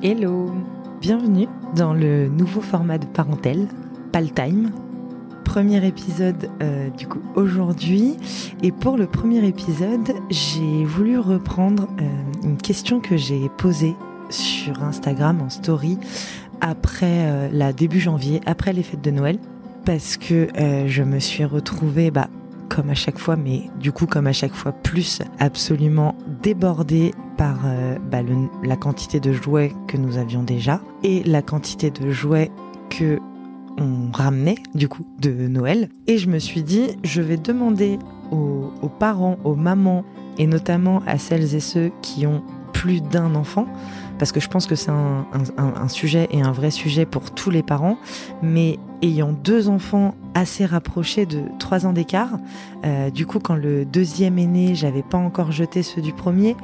Hello Bienvenue dans le nouveau format de parentèle, Paltime. Premier épisode euh, du coup aujourd'hui. Et pour le premier épisode, j'ai voulu reprendre euh, une question que j'ai posée sur Instagram en story après euh, la début janvier, après les fêtes de Noël. Parce que je me suis retrouvée bah, comme à chaque fois, mais du coup comme à chaque fois plus, absolument débordée par euh, bah, la quantité de jouets que nous avions déjà et la quantité de jouets que on ramenait du coup de Noël. Et je me suis dit, je vais demander aux parents, aux mamans et notamment à celles et ceux qui ont plus d'un enfant, parce que je pense que c'est un, sujet et un vrai sujet pour tous les parents, mais ayant deux enfants assez rapprochés de trois ans d'écart, euh, du coup quand le deuxième est né, j'avais pas encore jeté ceux du premier,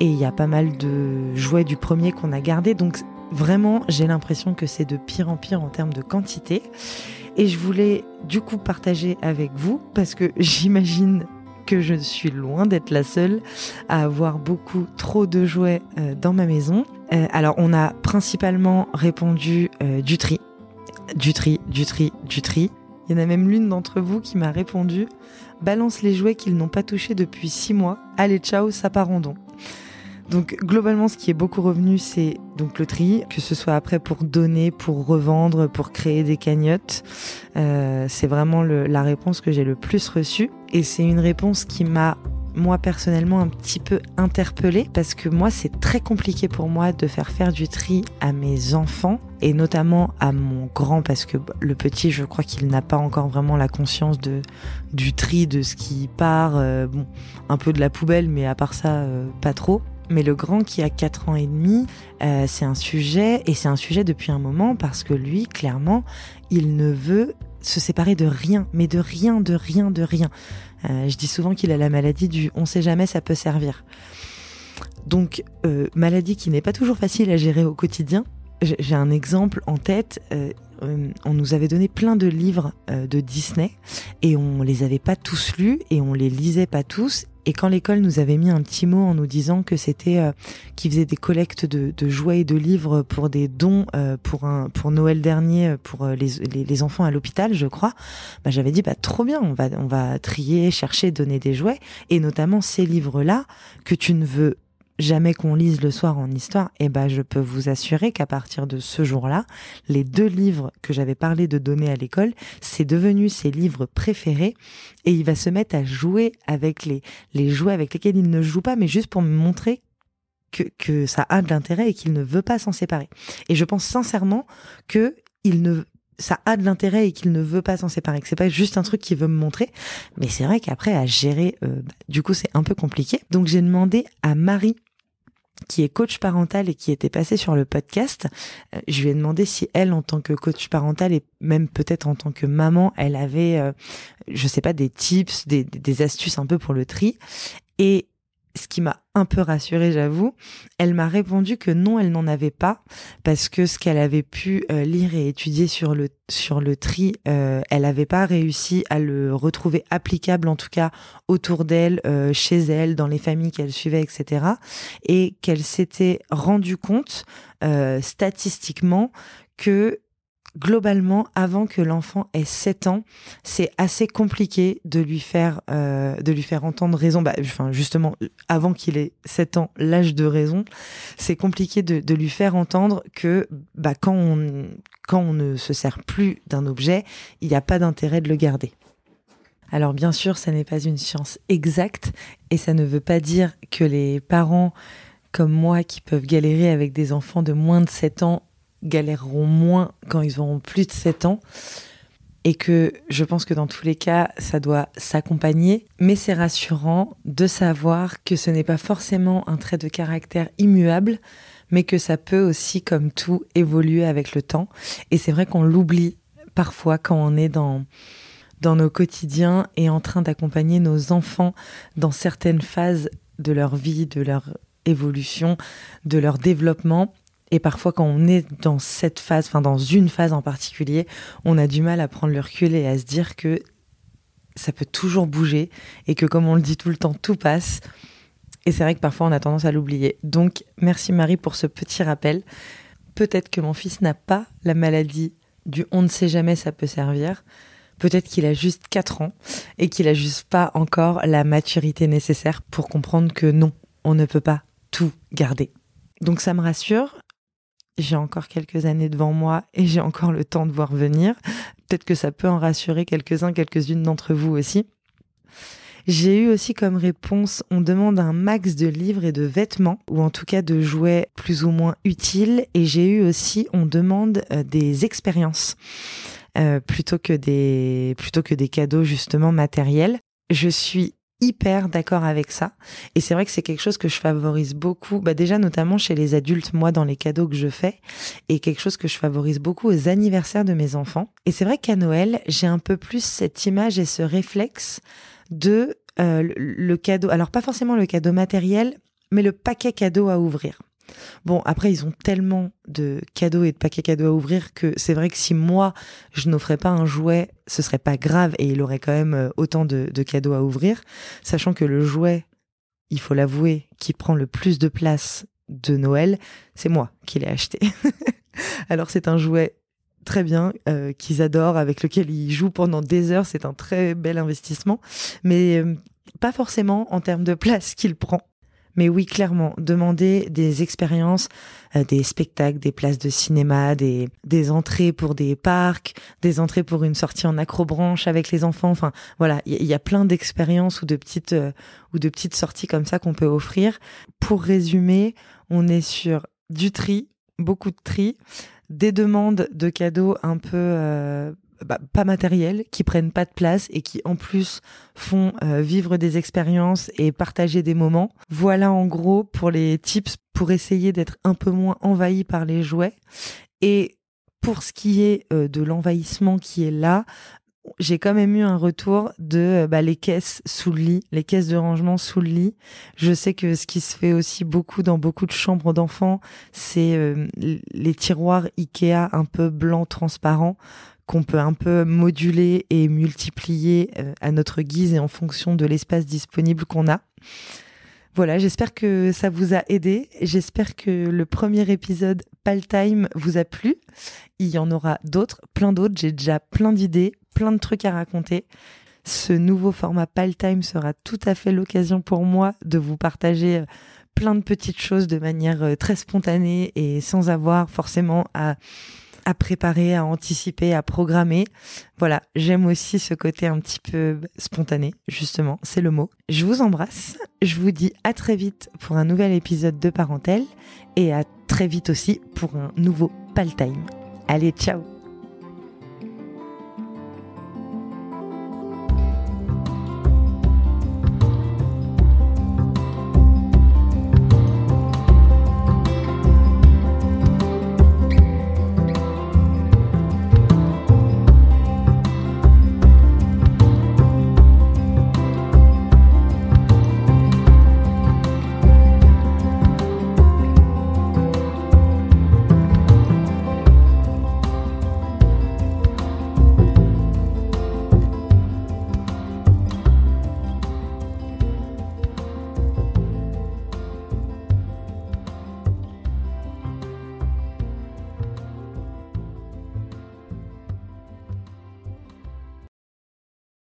et il y a pas mal de jouets du premier qu'on a gardé, donc vraiment j'ai l'impression que c'est de pire en pire en termes de quantité. Et je voulais du coup partager avec vous, parce que j'imagine que je suis loin d'être la seule à avoir beaucoup trop de jouets euh, dans ma maison. Euh, alors on a principalement répondu euh, du tri, du tri, du tri, du tri. Il y en a même l'une d'entre vous qui m'a répondu balance les jouets qu'ils n'ont pas touchés depuis six mois. Allez ciao, ça part en don. Donc globalement, ce qui est beaucoup revenu, c'est donc le tri, que ce soit après pour donner, pour revendre, pour créer des cagnottes. Euh, c'est vraiment la réponse que j'ai le plus reçue. Et c'est une réponse qui m'a moi personnellement un petit peu interpellée parce que moi c'est très compliqué pour moi de faire faire du tri à mes enfants et notamment à mon grand parce que le petit je crois qu'il n'a pas encore vraiment la conscience de du tri de ce qui part euh, bon un peu de la poubelle mais à part ça euh, pas trop. Mais le grand qui a 4 ans et demi, euh, c'est un sujet, et c'est un sujet depuis un moment parce que lui, clairement, il ne veut se séparer de rien, mais de rien, de rien, de rien. Euh, je dis souvent qu'il a la maladie du on sait jamais, ça peut servir. Donc, euh, maladie qui n'est pas toujours facile à gérer au quotidien. J'ai un exemple en tête. on nous avait donné plein de livres de Disney et on les avait pas tous lus et on les lisait pas tous et quand l'école nous avait mis un petit mot en nous disant que c'était euh, qu'ils faisaient des collectes de, jouets et de livres pour des dons euh, pour un pour Noël dernier euh, pour les, les, les enfants à l'hôpital, je crois, bah, j'avais dit bah trop bien, on va on va trier, chercher, donner des jouets. Et notamment ces livres là que tu ne veux jamais qu'on lise le soir en histoire, eh ben je peux vous assurer qu'à partir de ce jour-là, les deux livres que j'avais parlé de donner à l'école, c'est devenu ses livres préférés et il va se mettre à jouer avec les les jouets avec lesquels il ne joue pas, mais juste pour me montrer que, que ça a de l'intérêt et qu'il ne veut pas s'en séparer. Et je pense sincèrement que il ne ça a de l'intérêt et qu'il ne veut pas s'en séparer. Que c'est pas juste un truc qu'il veut me montrer, mais c'est vrai qu'après à gérer, euh, bah, du coup c'est un peu compliqué. Donc j'ai demandé à Marie qui est coach parental et qui était passée sur le podcast, euh, je lui ai demandé si elle, en tant que coach parental et même peut-être en tant que maman, elle avait, euh, je sais pas, des tips, des, des astuces un peu pour le tri. Et ce qui m'a un peu rassurée, j'avoue. Elle m'a répondu que non, elle n'en avait pas parce que ce qu'elle avait pu euh, lire et étudier sur le sur le tri, euh, elle n'avait pas réussi à le retrouver applicable, en tout cas autour d'elle, euh, chez elle, dans les familles qu'elle suivait, etc. Et qu'elle s'était rendu compte statistiquement que globalement, avant que l'enfant ait 7 ans, c'est assez compliqué de lui faire, euh, de lui faire entendre raison. Bah, enfin, justement, avant qu'il ait 7 ans, l'âge de raison, c'est compliqué de, lui faire entendre que bah, quand, on, quand on ne se sert plus d'un objet, il n'y a pas d'intérêt de le garder. Alors bien sûr, ça n'est pas une science exacte et ça ne veut pas dire que les parents comme moi qui peuvent galérer avec des enfants de moins de 7 ans galéreront moins quand ils auront plus de 7 ans. Et que je pense que dans tous les cas, ça doit s'accompagner. Mais c'est rassurant de savoir que ce n'est pas forcément un trait de caractère immuable, mais que ça peut aussi, comme tout, évoluer avec le temps. Et c'est vrai qu'on l'oublie parfois quand on est dans, dans nos quotidiens et en train d'accompagner nos enfants dans certaines phases de leur vie, de leur évolution, de leur développement et parfois, quand on est dans cette phase, enfin dans une phase en particulier, on a du mal à prendre le recul et à se dire que ça peut toujours bouger et que, comme on le dit tout le temps, tout passe Et c'est vrai que parfois on a tendance à l'oublier. Donc merci Marie pour ce petit rappel. Peut-être que mon fils n'a pas la maladie du on ne sait jamais ça peut servir. Peut-être qu'il a juste 4 ans et qu'il a juste pas encore la maturité nécessaire pour comprendre que non, on ne peut pas tout garder. Donc ça me rassure. J'ai encore quelques années devant moi et j'ai encore le temps de voir venir. Peut-être que ça peut en rassurer quelques-uns, quelques-unes d'entre vous aussi. J'ai eu aussi comme réponse, on demande un max de livres et de vêtements, ou en tout cas de jouets plus ou moins utiles. Et j'ai eu aussi, on demande euh, des expériences. Euh, plutôt que des plutôt que des cadeaux justement matériels. Je suis hyper d'accord avec ça. Et c'est vrai que c'est quelque chose que je favorise beaucoup bah déjà notamment chez les adultes moi dans les cadeaux que je fais et quelque chose que je favorise beaucoup aux anniversaires de mes enfants. Et c'est vrai qu'à Noël j'ai un peu plus cette image et ce réflexe de euh, le cadeau alors pas forcément le cadeau matériel mais le paquet cadeau à ouvrir Bon, après, ils ont tellement de cadeaux et de paquets cadeaux à ouvrir que c'est vrai que si moi, je n'offrais pas un jouet, ce serait pas grave et il aurait quand même euh, autant de, cadeaux à ouvrir, sachant que le jouet, il faut l'avouer, qui prend le plus de place de Noël, c'est moi qui l'ai acheté. Alors c'est un jouet très bien, euh, qu'ils adorent, avec lequel ils jouent pendant des heures, c'est un très bel investissement, mais euh, pas forcément en termes de place qu'il prend. Mais oui, clairement, demander des expériences, euh, des spectacles, des places de cinéma, des, des entrées pour des parcs, des entrées pour une sortie en acrobranche avec les enfants. Enfin, voilà, il y, a plein d'expériences ou de petites euh, ou de petites sorties comme ça qu'on peut offrir. Pour résumer, on est sur du tri, beaucoup de tri, des demandes de cadeaux un peu euh, bah, pas matériels, qui prennent pas de place et qui en plus font euh, vivre des expériences et partager des moments. Voilà en gros pour les tips pour essayer d'être un peu moins envahi par les jouets. Et pour ce qui est euh, de l'envahissement qui est là, j'ai quand même eu un retour de euh, bah, les caisses sous le lit, les caisses de rangement sous le lit. Je sais que ce qui se fait aussi beaucoup dans beaucoup de chambres d'enfants, c'est les tiroirs Ikea un peu blancs transparents qu'on peut un peu moduler et multiplier euh, à notre guise et en fonction de l'espace disponible qu'on a. Voilà, j'espère que ça vous a aidé. J'espère que le premier épisode Paltime vous a plu. Il y en aura d'autres, plein d'autres. J'ai déjà plein d'idées, plein de trucs à raconter. Ce nouveau format Paltime sera tout à fait l'occasion pour moi de vous partager euh, plein de petites choses de manière euh, très spontanée et sans avoir forcément à à préparer, à anticiper, à programmer. Voilà, j'aime aussi ce côté un petit peu spontané, justement, c'est le mot. Je vous embrasse, je vous dis à très vite pour un nouvel épisode de Parentèle et à très vite aussi pour un nouveau Paltime. Allez, ciao